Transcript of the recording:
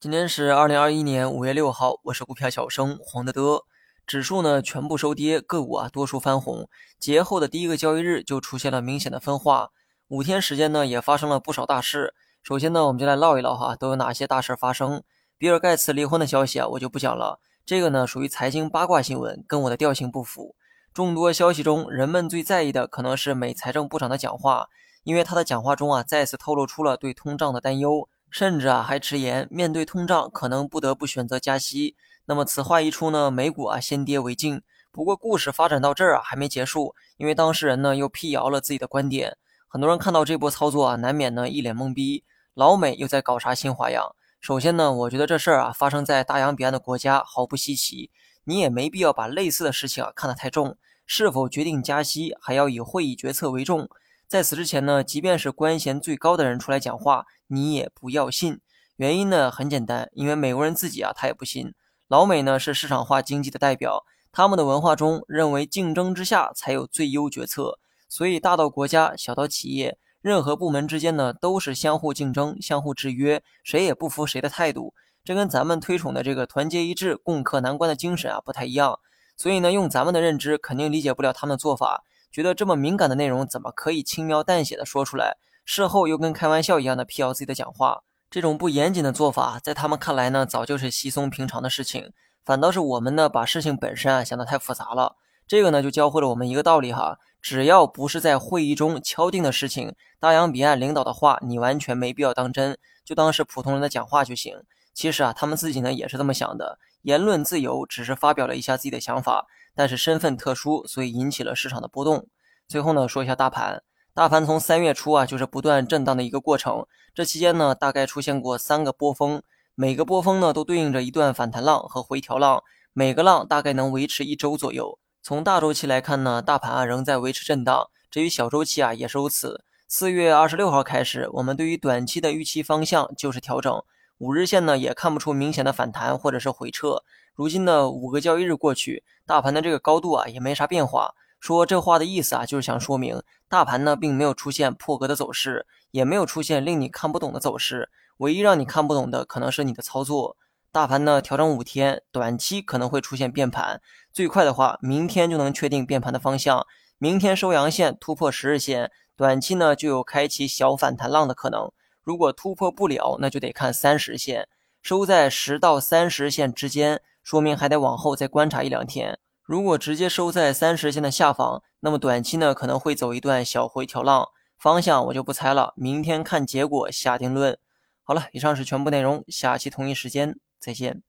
今天是二零二一年五月六号，我是股票小生黄德德。指数呢全部收跌，个股啊多数翻红。节后的第一个交易日就出现了明显的分化，五天时间呢也发生了不少大事。首先呢，我们就来唠一唠哈，都有哪些大事发生？比尔盖茨离婚的消息啊，我就不讲了，这个呢属于财经八卦新闻，跟我的调性不符。众多消息中，人们最在意的可能是美财政部长的讲话，因为他的讲话中啊，再次透露出了对通胀的担忧，甚至啊还直言，面对通胀可能不得不选择加息。那么此话一出呢，美股啊先跌为敬。不过故事发展到这儿啊还没结束，因为当事人呢又辟谣了自己的观点。很多人看到这波操作啊，难免呢一脸懵逼，老美又在搞啥新花样？首先呢，我觉得这事儿啊发生在大洋彼岸的国家毫不稀奇。你也没必要把类似的事情啊看得太重，是否决定加息还要以会议决策为重。在此之前呢，即便是官衔最高的人出来讲话，你也不要信。原因呢很简单，因为美国人自己啊他也不信。老美呢是市场化经济的代表，他们的文化中认为竞争之下才有最优决策，所以大到国家，小到企业，任何部门之间呢都是相互竞争、相互制约，谁也不服谁的态度。这跟咱们推崇的这个团结一致、共克难关的精神啊不太一样，所以呢，用咱们的认知肯定理解不了他们的做法，觉得这么敏感的内容怎么可以轻描淡写的说出来？事后又跟开玩笑一样的辟谣自己的讲话，这种不严谨的做法，在他们看来呢，早就是稀松平常的事情。反倒是我们呢，把事情本身啊想得太复杂了。这个呢，就教会了我们一个道理哈，只要不是在会议中敲定的事情，大洋彼岸领导的话，你完全没必要当真，就当是普通人的讲话就行。其实啊，他们自己呢也是这么想的。言论自由只是发表了一下自己的想法，但是身份特殊，所以引起了市场的波动。最后呢，说一下大盘。大盘从三月初啊，就是不断震荡的一个过程。这期间呢，大概出现过三个波峰，每个波峰呢都对应着一段反弹浪和回调浪，每个浪大概能维持一周左右。从大周期来看呢，大盘啊仍在维持震荡。至于小周期啊，也是如此。四月二十六号开始，我们对于短期的预期方向就是调整。五日线呢也看不出明显的反弹或者是回撤。如今的五个交易日过去，大盘的这个高度啊也没啥变化。说这话的意思啊，就是想说明大盘呢并没有出现破格的走势，也没有出现令你看不懂的走势。唯一让你看不懂的可能是你的操作。大盘呢调整五天，短期可能会出现变盘，最快的话明天就能确定变盘的方向。明天收阳线突破十日线，短期呢就有开启小反弹浪的可能。如果突破不了，那就得看三十线收在十到三十线之间，说明还得往后再观察一两天。如果直接收在三十线的下方，那么短期呢可能会走一段小回调浪，方向我就不猜了，明天看结果下定论。好了，以上是全部内容，下期同一时间再见。